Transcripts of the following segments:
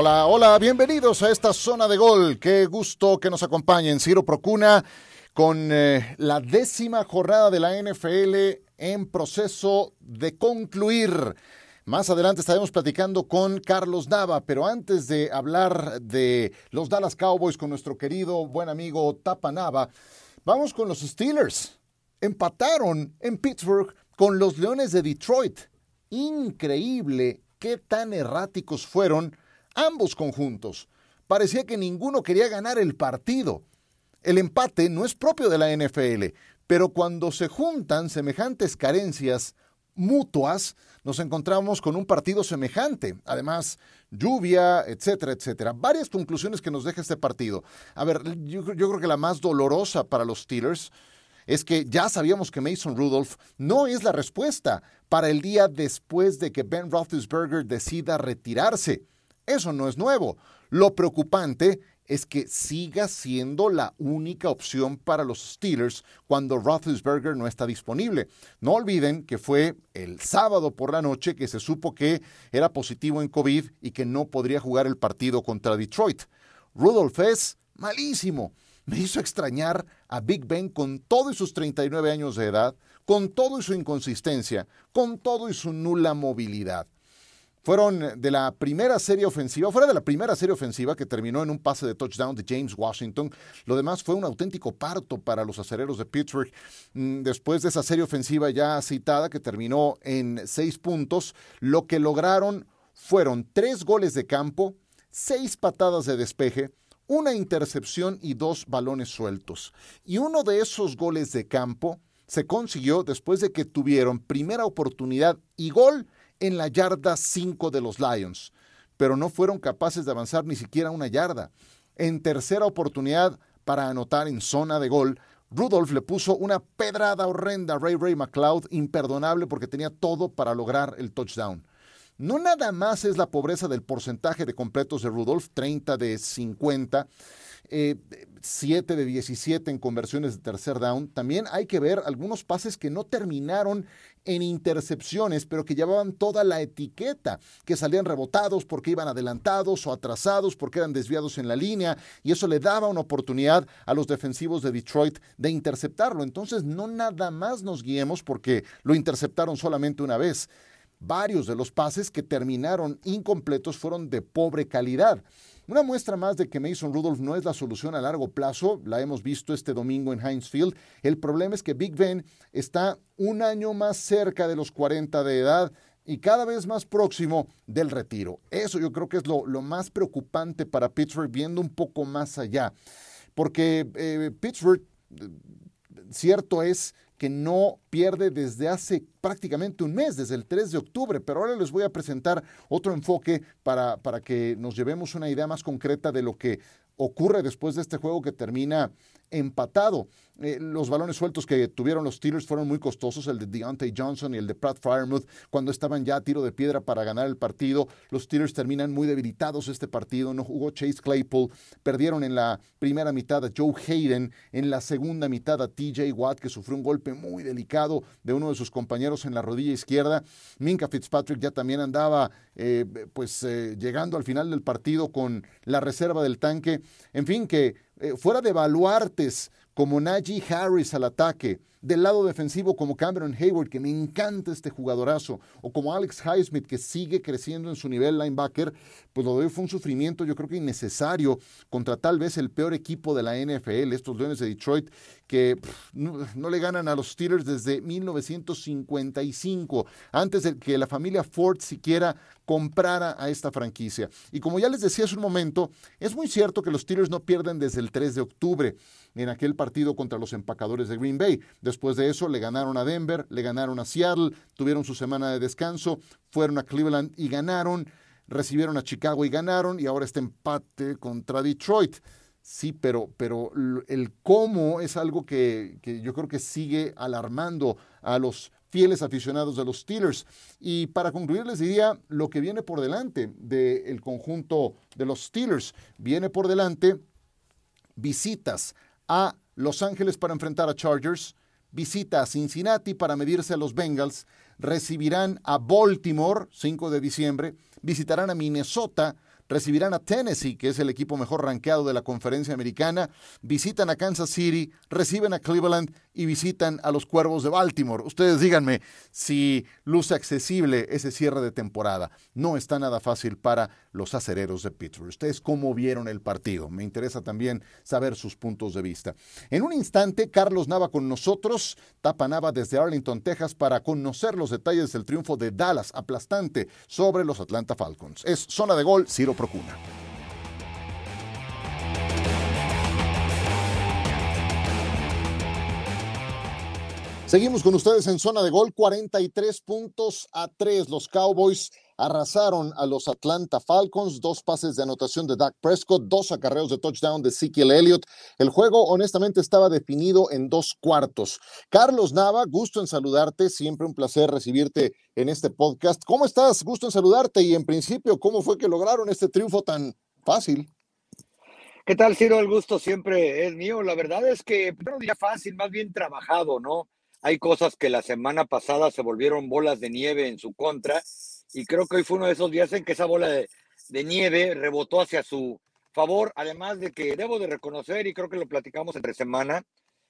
Hola, hola, bienvenidos a esta zona de gol. Qué gusto que nos acompañen. Ciro Procuna con eh, la décima jornada de la NFL en proceso de concluir. Más adelante estaremos platicando con Carlos Nava, pero antes de hablar de los Dallas Cowboys con nuestro querido buen amigo Tapa Nava, vamos con los Steelers. Empataron en Pittsburgh con los Leones de Detroit. Increíble qué tan erráticos fueron ambos conjuntos. Parecía que ninguno quería ganar el partido. El empate no es propio de la NFL, pero cuando se juntan semejantes carencias mutuas, nos encontramos con un partido semejante. Además, lluvia, etcétera, etcétera. Varias conclusiones que nos deja este partido. A ver, yo, yo creo que la más dolorosa para los Steelers es que ya sabíamos que Mason Rudolph no es la respuesta para el día después de que Ben Roethlisberger decida retirarse. Eso no es nuevo. Lo preocupante es que siga siendo la única opción para los Steelers cuando Roethlisberger no está disponible. No olviden que fue el sábado por la noche que se supo que era positivo en COVID y que no podría jugar el partido contra Detroit. Rudolph es malísimo. Me hizo extrañar a Big Ben con todo y sus 39 años de edad, con todo y su inconsistencia, con todo y su nula movilidad fueron de la primera serie ofensiva, fuera de la primera serie ofensiva que terminó en un pase de touchdown de James Washington. Lo demás fue un auténtico parto para los acereros de Pittsburgh. Mm, después de esa serie ofensiva ya citada, que terminó en seis puntos, lo que lograron fueron tres goles de campo, seis patadas de despeje, una intercepción y dos balones sueltos. Y uno de esos goles de campo se consiguió después de que tuvieron primera oportunidad y gol en la yarda 5 de los Lions, pero no fueron capaces de avanzar ni siquiera una yarda. En tercera oportunidad para anotar en zona de gol, Rudolph le puso una pedrada horrenda a Ray Ray McLeod, imperdonable porque tenía todo para lograr el touchdown. No nada más es la pobreza del porcentaje de completos de Rudolph, 30 de 50, 7 eh, de 17 en conversiones de tercer down. También hay que ver algunos pases que no terminaron en intercepciones, pero que llevaban toda la etiqueta, que salían rebotados porque iban adelantados o atrasados porque eran desviados en la línea, y eso le daba una oportunidad a los defensivos de Detroit de interceptarlo. Entonces, no nada más nos guiemos porque lo interceptaron solamente una vez. Varios de los pases que terminaron incompletos fueron de pobre calidad. Una muestra más de que Mason Rudolph no es la solución a largo plazo, la hemos visto este domingo en Heinz Field. El problema es que Big Ben está un año más cerca de los 40 de edad y cada vez más próximo del retiro. Eso yo creo que es lo, más preocupante para Pittsburgh, viendo un poco más allá. Porque eh, Pittsburgh, cierto es que no pierde desde hace prácticamente un mes, desde el 3 de octubre, pero ahora les voy a presentar otro enfoque para, para que nos llevemos una idea más concreta de lo que ocurre después de este juego que termina empatado. Eh, los balones sueltos que tuvieron los Steelers fueron muy costosos, el de Deontay Johnson y el de Pratt Firemouth, cuando estaban ya a tiro de piedra para ganar el partido. Los Steelers terminan muy debilitados este partido, no jugó Chase Claypool, perdieron en la primera mitad a Joe Hayden, en la segunda mitad a TJ Watt, que sufrió un golpe muy delicado de uno de sus compañeros en la rodilla izquierda. Minka Fitzpatrick ya también andaba eh, pues eh, llegando al final del partido con la reserva del tanque. En fin, que fuera de baluartes como Najee Harris al ataque, del lado defensivo como Cameron Hayward, que me encanta este jugadorazo, o como Alex Highsmith, que sigue creciendo en su nivel linebacker, pues lo de hoy fue un sufrimiento yo creo que innecesario contra tal vez el peor equipo de la NFL, estos Leones de Detroit, que no, no, le ganan a los Steelers desde 1955, antes de que la familia Ford siquiera comprara a esta franquicia. Y como ya les decía hace un momento, es muy cierto que los Steelers no pierden desde el 3 de octubre en aquel partido contra los empacadores de Green Bay. Después de eso le ganaron a Denver, le ganaron a Seattle, tuvieron su semana de descanso, fueron a Cleveland y ganaron, recibieron a Chicago y ganaron y ahora este empate contra Detroit. Sí, pero, pero el cómo es algo que, que yo creo que sigue alarmando a los fieles aficionados de los Steelers. Y para concluir les diría lo que viene por delante del conjunto de los Steelers. Viene por delante visitas a Los Ángeles para enfrentar a Chargers, visita a Cincinnati para medirse a los Bengals, recibirán a Baltimore 5 de diciembre, visitarán a Minnesota recibirán a Tennessee, que es el equipo mejor rankeado de la conferencia americana, visitan a Kansas City, reciben a Cleveland y visitan a los Cuervos de Baltimore. Ustedes díganme si luce accesible ese cierre de temporada. No está nada fácil para los acereros de Pittsburgh. ¿Ustedes cómo vieron el partido? Me interesa también saber sus puntos de vista. En un instante, Carlos Nava con nosotros, Tapa Nava desde Arlington, Texas, para conocer los detalles del triunfo de Dallas aplastante sobre los Atlanta Falcons. Es zona de gol, Ciro Procuna. Seguimos con ustedes en zona de gol, 43 puntos a 3. Los Cowboys arrasaron a los Atlanta Falcons, dos pases de anotación de Dak Prescott, dos acarreos de touchdown de Ezekiel Elliott. El juego honestamente estaba definido en dos cuartos. Carlos Nava, gusto en saludarte, siempre un placer recibirte en este podcast. ¿Cómo estás? Gusto en saludarte y en principio, ¿cómo fue que lograron este triunfo tan fácil? ¿Qué tal, Ciro? El gusto siempre es mío. La verdad es que no diría fácil, más bien trabajado, ¿no? Hay cosas que la semana pasada se volvieron bolas de nieve en su contra y creo que hoy fue uno de esos días en que esa bola de, nieve rebotó hacia su favor, además de que debo de reconocer, y creo que lo platicamos entre semana,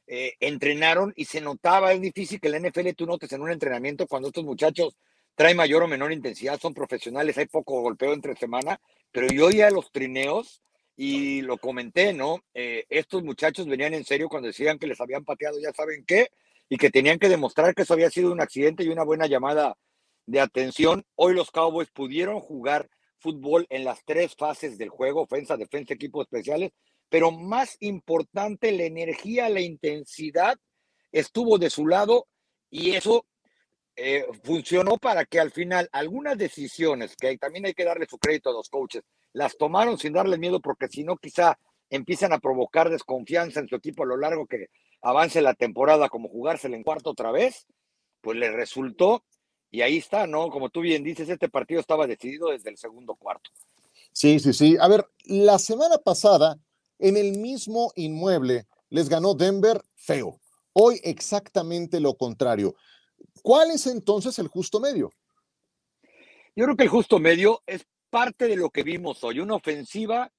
eh, entrenaron y se notaba, es difícil que la NFL tú notes en un entrenamiento cuando estos muchachos traen mayor o menor intensidad, son profesionales, hay poco golpeo entre semana, pero yo oía los trineos y lo comenté, ¿no? Eh, estos muchachos venían en serio cuando decían que les habían pateado, ya saben qué, y que tenían que demostrar que eso había sido un accidente y una buena llamada de atención. Hoy los Cowboys pudieron jugar fútbol en las tres fases del juego, ofensa, defensa, equipos especiales, pero más importante, la energía, la intensidad estuvo de su lado y eso eh, funcionó para que al final algunas decisiones, que también hay que darle su crédito a los coaches, las tomaron sin darle miedo porque si no quizá empiezan a provocar desconfianza en su equipo a lo largo que avance la temporada como jugársela en cuarto otra vez, pues le resultó y ahí está, ¿no? Como tú bien dices, este partido estaba decidido desde el segundo cuarto. Sí, sí, sí. A ver, la semana pasada, en el mismo inmueble, les ganó Denver feo. Hoy exactamente lo contrario. ¿Cuál es entonces el justo medio? Yo creo que el justo medio es parte de lo que vimos hoy, una ofensiva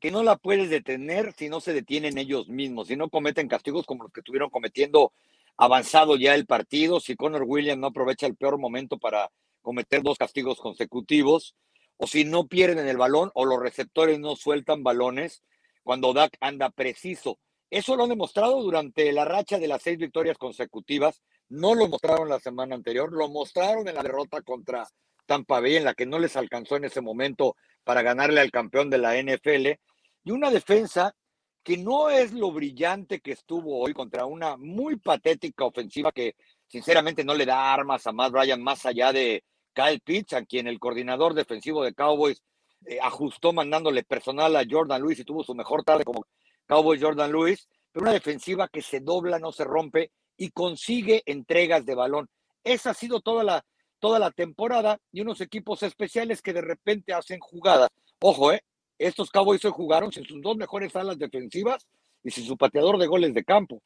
que no la puedes detener si no se detienen ellos mismos, si no cometen castigos como los que estuvieron cometiendo avanzado ya el partido, si Connor Williams no aprovecha el peor momento para cometer dos castigos consecutivos, o si no pierden el balón o los receptores no sueltan balones cuando Dak anda preciso. Eso lo han demostrado durante la racha de las seis victorias consecutivas. No lo mostraron la semana anterior, lo mostraron en la derrota contra Tampa Bay, en la que no les alcanzó en ese momento para ganarle al campeón de la NFL. Y una defensa que no es lo brillante que estuvo hoy contra una muy patética ofensiva que sinceramente no le da armas a Matt Ryan más allá de Kyle Pitts, a quien el coordinador defensivo de Cowboys eh, ajustó mandándole personal a Jordan Lewis y tuvo su mejor tarde como Cowboys Jordan Lewis, pero una defensiva que se dobla, no se rompe y consigue entregas de balón. Esa ha sido toda la, toda la temporada y unos equipos especiales que de repente hacen jugadas. Ojo, eh, estos Cowboys hoy jugaron sin sus dos mejores alas defensivas y sin su pateador de goles de campo.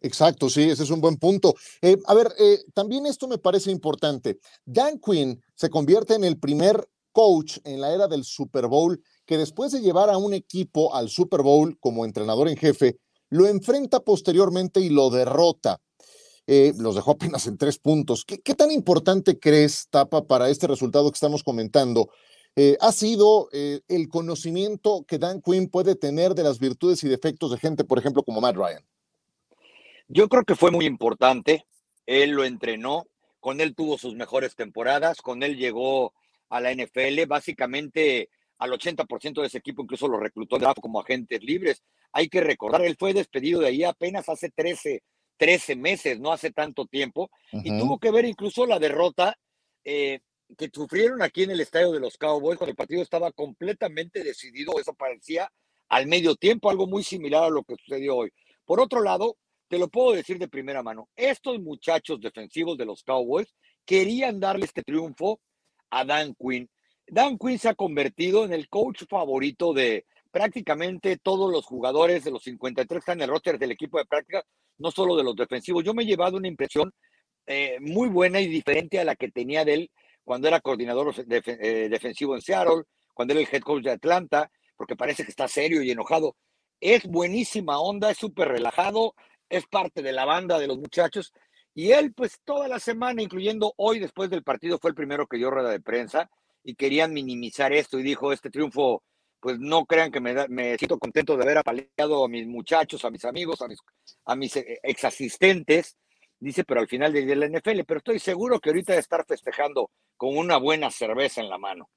Exacto, sí, ese es un buen punto. Eh, a ver, eh, también esto me parece importante. Dan Quinn se convierte en el primer coach en la era del Super Bowl que después de llevar a un equipo al Super Bowl como entrenador en jefe, lo enfrenta posteriormente y lo derrota. Eh, los dejó apenas en tres puntos. ¿Qué, ¿Qué, tan importante crees, Tapa, para este resultado que estamos comentando? Eh, ha sido eh, el conocimiento que Dan Quinn puede tener de las virtudes y defectos de gente, por ejemplo, como Matt Ryan. Yo creo que fue muy importante. Él lo entrenó, con él tuvo sus mejores temporadas, con él llegó a la NFL, básicamente al 80% de ese equipo incluso lo reclutó como agentes libres. Hay que recordar, él fue despedido de ahí apenas hace 13, 13 meses, no hace tanto tiempo, y tuvo que ver incluso la derrota eh, que sufrieron aquí en el estadio de los Cowboys cuando el partido estaba completamente decidido, eso parecía al medio tiempo, algo muy similar a lo que sucedió hoy. Por otro lado, te lo puedo decir de primera mano, estos muchachos defensivos de los Cowboys querían darle este triunfo a Dan Quinn. Dan Quinn se ha convertido en el coach favorito de prácticamente todos los jugadores de los 53 que están en el roster del equipo de práctica, no solo de los defensivos. Yo me he llevado una impresión eh, muy buena y diferente a la que tenía de él cuando era coordinador eh, defensivo en Seattle, cuando era el head coach de Atlanta, porque parece que está serio y enojado. Es buenísima onda, es súper relajado, es parte de la banda de los muchachos. Y él, pues toda la semana, incluyendo hoy después del partido, fue el primero que dio rueda de prensa y querían minimizar esto y dijo, este triunfo, pues no crean que me, me siento contento de haber apaleado a mis muchachos, a mis amigos, a mis, a mis eh, ex asistentes, dice, pero al final de la NFL, pero estoy seguro que ahorita de estar festejando con una buena cerveza en la mano.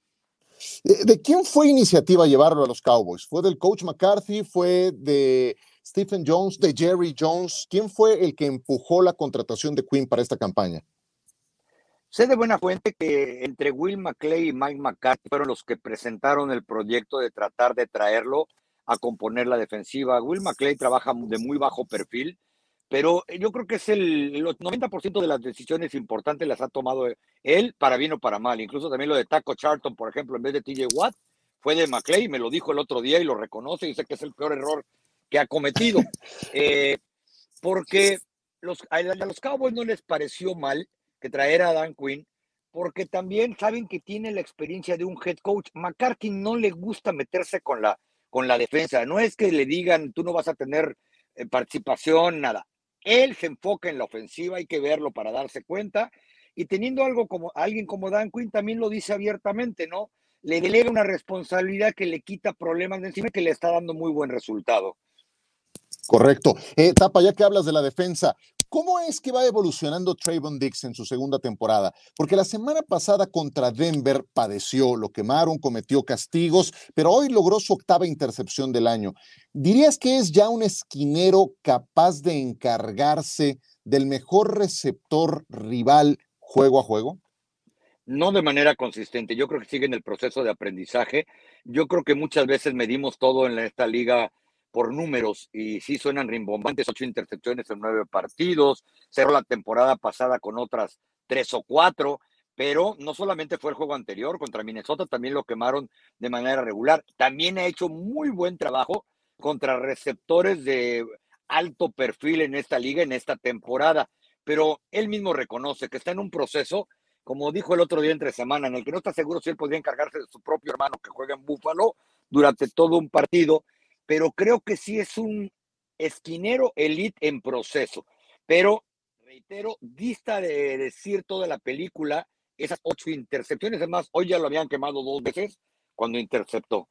Eh, ¿De quién fue iniciativa llevarlo a los Cowboys? ¿Fue del coach McCarthy? ¿Fue de Stephen Jones? ¿De Jerry Jones? ¿Quién fue el que empujó la contratación de Quinn para esta campaña? Sé de buena fuente que entre Will McClay y Mike McCarthy fueron los que presentaron el proyecto de tratar de traerlo a componer la defensiva. Will McClay trabaja de muy bajo perfil, pero yo creo que es el, el 90% de las decisiones importantes las ha tomado él para bien o para mal. Incluso también lo de Taco Charlton, por ejemplo, en vez de TJ Watt, fue de McClay, me lo dijo el otro día y lo reconoce y sé que es el peor error que ha cometido. Eh, porque los, a los Cowboys no les pareció mal que traer a Dan Quinn, porque también saben que tiene la experiencia de un head coach. McCarthy no le gusta meterse con la, con la defensa. No es que le digan, tú no vas a tener eh, participación, nada. Él se enfoca en la ofensiva, hay que verlo para darse cuenta. Y teniendo algo como alguien como Dan Quinn también lo dice abiertamente, ¿no? Le delega una responsabilidad que le quita problemas de encima y que le está dando muy buen resultado. Correcto. Eh, Tapa, ya que hablas de la defensa, ¿cómo es que va evolucionando Trayvon Dix en su segunda temporada? Porque la semana pasada contra Denver padeció, lo quemaron, cometió castigos, pero hoy logró su octava intercepción del año. ¿Dirías que es ya un esquinero capaz de encargarse del mejor receptor rival juego a juego? No de manera consistente. Yo creo que sigue en el proceso de aprendizaje. Yo creo que muchas veces medimos todo en esta liga por números y sí suenan rimbombantes, ocho intercepciones en nueve partidos, cerró la temporada pasada con otras tres o cuatro, pero no solamente fue el juego anterior contra Minnesota, también lo quemaron de manera regular. También ha hecho muy buen trabajo contra receptores de alto perfil en esta liga, en esta temporada, pero él mismo reconoce que está en un proceso, como dijo el otro día entre semana, en el que no está seguro si él podría encargarse de su propio hermano que juega en Búfalo durante todo un partido pero creo que sí es un esquinero elite en proceso. Pero, reitero, dista de decir toda la película esas ocho intercepciones. Además, hoy ya lo habían quemado dos veces cuando interceptó.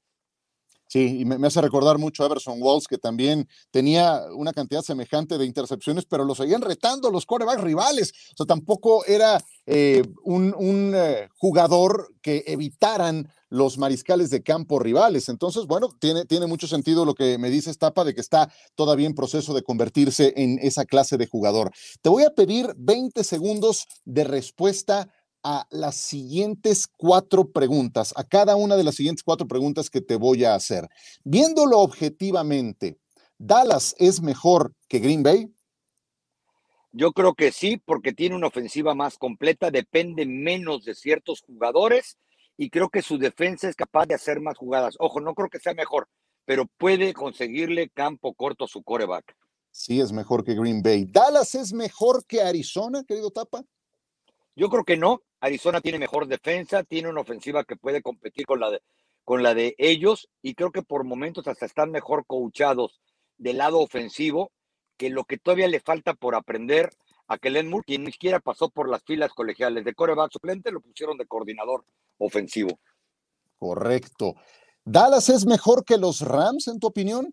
Sí, y me, hace recordar mucho a Everson Walls, que también tenía una cantidad semejante de intercepciones, pero lo seguían retando los corebacks rivales. O sea, tampoco era eh, un, eh, jugador que evitaran los mariscales de campo rivales. Entonces, bueno, tiene, tiene mucho sentido lo que me dice Estapa de que está todavía en proceso de convertirse en esa clase de jugador. Te voy a pedir 20 segundos de respuesta a las siguientes cuatro preguntas, a cada una de las siguientes cuatro preguntas que te voy a hacer. Viéndolo objetivamente, ¿Dallas es mejor que Green Bay? Yo creo que sí, porque tiene una ofensiva más completa, depende menos de ciertos jugadores y creo que su defensa es capaz de hacer más jugadas. Ojo, no creo que sea mejor, pero puede conseguirle campo corto a su coreback. Sí, es mejor que Green Bay. ¿Dallas es mejor que Arizona, querido Tapa? Yo creo que no. Arizona tiene mejor defensa, tiene una ofensiva que puede competir con la de, con la de ellos y creo que por momentos hasta están mejor coachados del lado ofensivo que lo que todavía le falta por aprender a Kellen Moore, quien ni siquiera pasó por las filas colegiales de coreback suplente, lo pusieron de coordinador ofensivo. Correcto. ¿Dallas es mejor que los Rams, en tu opinión?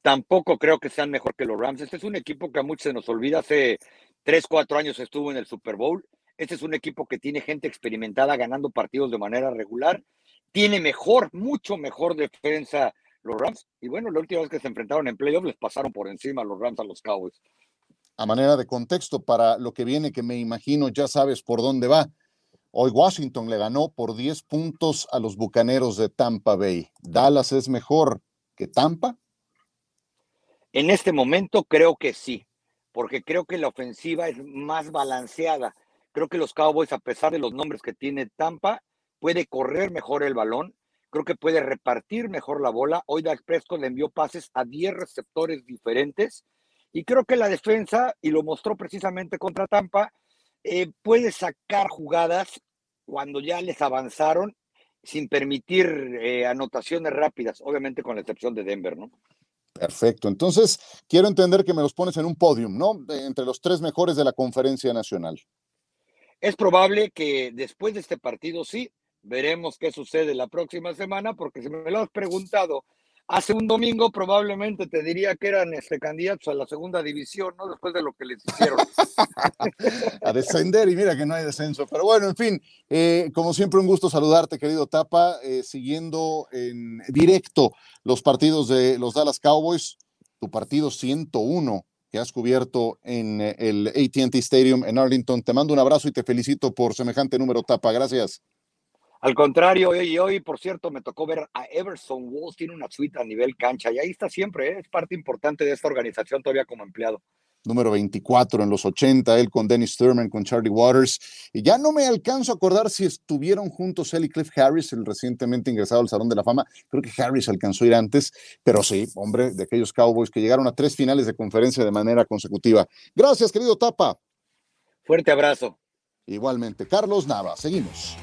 Tampoco creo que sean mejor que los Rams. Este es un equipo que a muchos se nos olvida. Hace tres, cuatro años estuvo en el Super Bowl este es un equipo que tiene gente experimentada ganando partidos de manera regular. Tiene mejor, mucho mejor defensa los Rams. Y bueno, la última vez que se enfrentaron en playoffs les pasaron por encima los Rams a los Cowboys. A manera de contexto para lo que viene, que me imagino ya sabes por dónde va. Hoy Washington le ganó por 10 puntos a los Bucaneros de Tampa Bay. ¿Dallas es mejor que Tampa? En este momento creo que sí, porque creo que la ofensiva es más balanceada. Creo que los Cowboys, a pesar de los nombres que tiene Tampa, puede correr mejor el balón. Creo que puede repartir mejor la bola. Hoy Dak Prescott le envió pases a 10 receptores diferentes. Y creo que la defensa, y lo mostró precisamente contra Tampa, eh, puede sacar jugadas cuando ya les avanzaron sin permitir eh, anotaciones rápidas, obviamente con la excepción de Denver, ¿no? Perfecto. Entonces, quiero entender que me los pones en un podium, ¿no? entre los tres mejores de la conferencia nacional. Es probable que después de este partido sí, veremos qué sucede la próxima semana, porque si me lo has preguntado hace un domingo, probablemente te diría que eran este, candidatos a la segunda división, ¿no? Después de lo que les hicieron. a descender y mira que no hay descenso. Pero bueno, en fin, eh, como siempre, un gusto saludarte, querido Tapa, eh, siguiendo en directo los partidos de los Dallas Cowboys, tu partido 101 que has cubierto en eh, el ATT Stadium en Arlington. Te mando un abrazo y te felicito por semejante número, Tapa. Gracias. Al contrario, y hoy, por cierto, me tocó ver a Everson Walls, tiene una suite a nivel cancha y ahí está siempre, ¿eh? es parte importante de esta organización todavía como empleado número 24 en los 80, él con Dennis Thurman, con Charlie Waters. Y ya no me alcanzo a acordar si estuvieron juntos él y Cliff Harris, el recientemente ingresado al Salón de la Fama. Creo que Harris alcanzó a ir antes, pero sí, hombre, de aquellos Cowboys que llegaron a tres finales de conferencia de manera consecutiva. Gracias, querido Tapa. Fuerte abrazo. Igualmente, Carlos Nava, seguimos.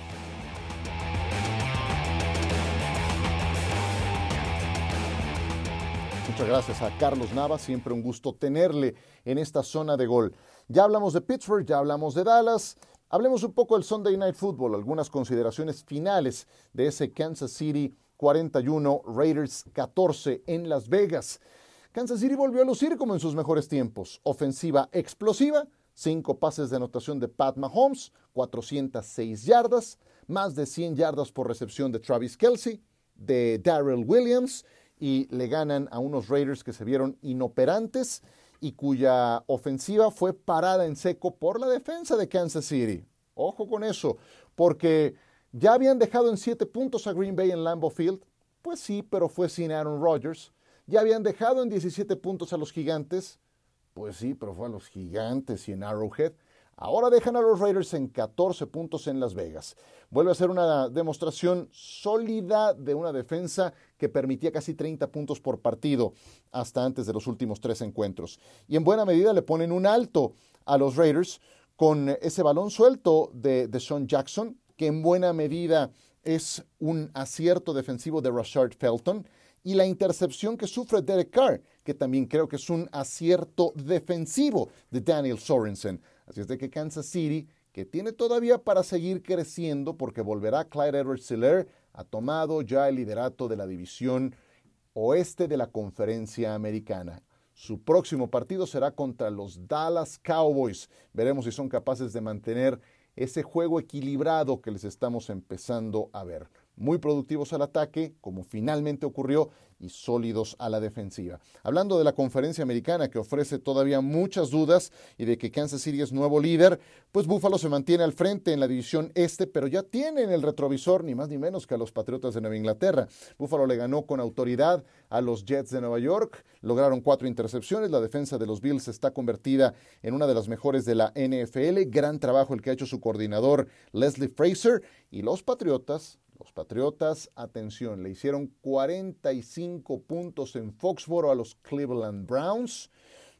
Muchas gracias a Carlos Nava, siempre un gusto tenerle en esta zona de gol. Ya hablamos de Pittsburgh, ya hablamos de Dallas. Hablemos un poco del Sunday Night Football, algunas consideraciones finales de ese Kansas City 41, Raiders 14 en Las Vegas. Kansas City volvió a lucir como en sus mejores tiempos. Ofensiva explosiva, cinco pases de anotación de Pat Mahomes, 406 yardas, más de 100 yardas por recepción de Travis Kelsey, de Darrell Williams y le ganan a unos Raiders que se vieron inoperantes y cuya ofensiva fue parada en seco por la defensa de Kansas City. Ojo con eso, porque ya habían dejado en siete puntos a Green Bay en Lambeau Field. Pues sí, pero fue sin Aaron Rodgers. Ya habían dejado en 17 puntos a los gigantes. Pues sí, pero fue a los gigantes y en Arrowhead. Ahora dejan a los Raiders en 14 puntos en Las Vegas. Vuelve a ser una demostración sólida de una defensa que permitía casi 30 puntos por partido hasta antes de los últimos tres encuentros. Y en buena medida le ponen un alto a los Raiders con ese balón suelto de, de Sean Jackson, que en buena medida es un acierto defensivo de Rashard Felton, y la intercepción que sufre Derek Carr, que también creo que es un acierto defensivo de Daniel Sorensen. Así es de que Kansas City, que tiene todavía para seguir creciendo porque volverá Clyde edwards helaire ha tomado ya el liderato de la división oeste de la conferencia americana. Su próximo partido será contra los Dallas Cowboys. Veremos si son capaces de mantener ese juego equilibrado que les estamos empezando a ver muy productivos al ataque, como finalmente ocurrió, y sólidos a la defensiva. Hablando de la conferencia americana que ofrece todavía muchas dudas y de que Kansas City es nuevo líder, pues Buffalo se mantiene al frente en la división este, pero ya tienen el retrovisor ni más ni menos que a los Patriotas de Nueva Inglaterra. Buffalo le ganó con autoridad a los Jets de Nueva York, lograron cuatro intercepciones, la defensa de los Bills está convertida en una de las mejores de la NFL, gran trabajo el que ha hecho su coordinador Leslie Fraser, y los Patriotas los Patriotas, atención, le hicieron 45 puntos en Foxboro a los Cleveland Browns.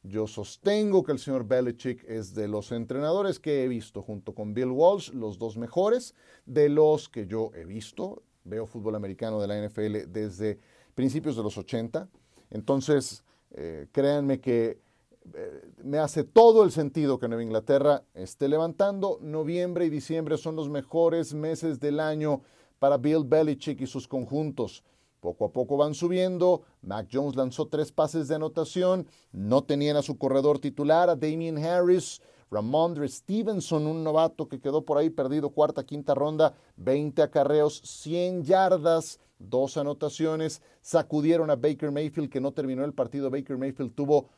Yo sostengo que el señor Belichick es de los entrenadores que he visto, junto con Bill Walsh, los dos mejores de los que yo he visto. Veo fútbol americano de la NFL desde principios de los 80. Entonces, eh, créanme que eh, me hace todo el sentido que Nueva Inglaterra esté levantando. Noviembre y diciembre son los mejores meses del año para Bill Belichick y sus conjuntos. Poco a poco van subiendo. Mac Jones lanzó tres pases de anotación. No tenían a su corredor titular, a Damien Harris. Ramondre Stevenson, un novato que quedó por ahí perdido cuarta, quinta ronda, 20 acarreos, 100 yardas, dos anotaciones. Sacudieron a Baker Mayfield, que no terminó el partido. Baker Mayfield tuvo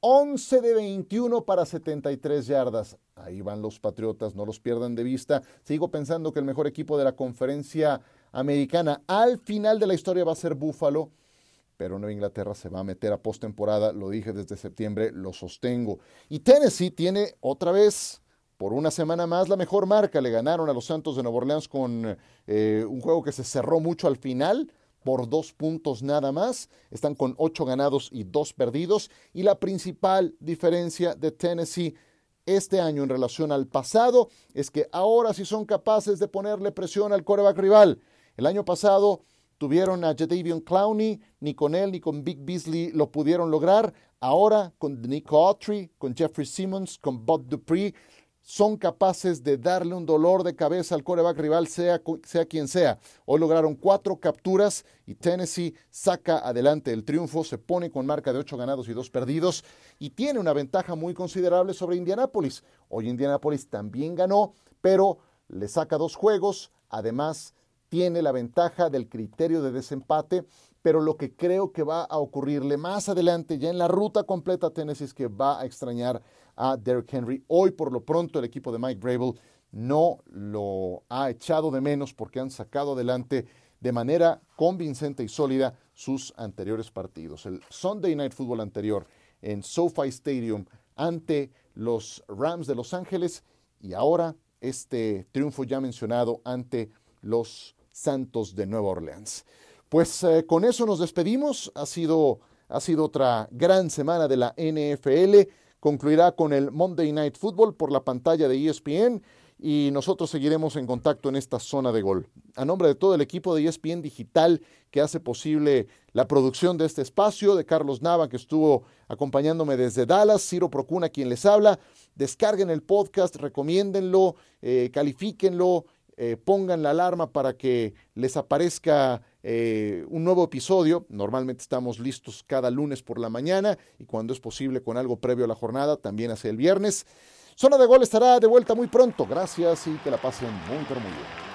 11 de 21 para 73 yardas. Ahí van los Patriotas, no los pierdan de vista. Sigo pensando que el mejor equipo de la conferencia americana al final de la historia va a ser Buffalo, pero Nueva Inglaterra se va a meter a postemporada, lo dije desde septiembre, lo sostengo. Y Tennessee tiene otra vez por una semana más la mejor marca. Le ganaron a los Santos de Nueva Orleans con eh, un juego que se cerró mucho al final por dos puntos nada más. Están con ocho ganados y dos perdidos. Y la principal diferencia de Tennessee este año en relación al pasado es que ahora sí son capaces de ponerle presión al coreback rival. El año pasado tuvieron a Jadavion Clowney, ni con él ni con Big Beasley lo pudieron lograr. Ahora con Nico Autry, con Jeffrey Simmons, con Bob Dupree, son capaces de darle un dolor de cabeza al coreback rival, sea, sea quien sea. Hoy lograron cuatro capturas y Tennessee saca adelante el triunfo, se pone con marca de ocho ganados y dos perdidos y tiene una ventaja muy considerable sobre Indianápolis. Hoy Indianápolis también ganó, pero le saca dos juegos, además tiene la ventaja del criterio de desempate, pero lo que creo que va a ocurrirle más adelante, ya en la ruta completa a Tennessee, es que va a extrañar a Derrick Henry. Hoy, por lo pronto, el equipo de Mike Brable no lo ha echado de menos porque han sacado adelante de manera convincente y sólida sus anteriores partidos. El Sunday Night Football anterior en SoFi Stadium ante los Rams de Los Ángeles y ahora este triunfo ya mencionado ante los Santos de Nueva Orleans. Pues eh, con eso nos despedimos. Ha sido, ha sido otra gran semana de la NFL concluirá con el Monday Night Football por la pantalla de ESPN y nosotros seguiremos en contacto en esta zona de gol. A nombre de todo el equipo de ESPN Digital que hace posible la producción de este espacio, de Carlos Nava que estuvo acompañándome desde Dallas, Ciro Procuna quien les habla, descarguen el podcast, recomiéndenlo, eh, califíquenlo, eh, pongan la alarma para que les aparezca eh, un nuevo episodio. Normalmente estamos listos cada lunes por la mañana y cuando es posible con algo previo a la jornada, también hace el viernes. Zona de Gol estará de vuelta muy pronto. Gracias y que la pasen muy, pero muy bien.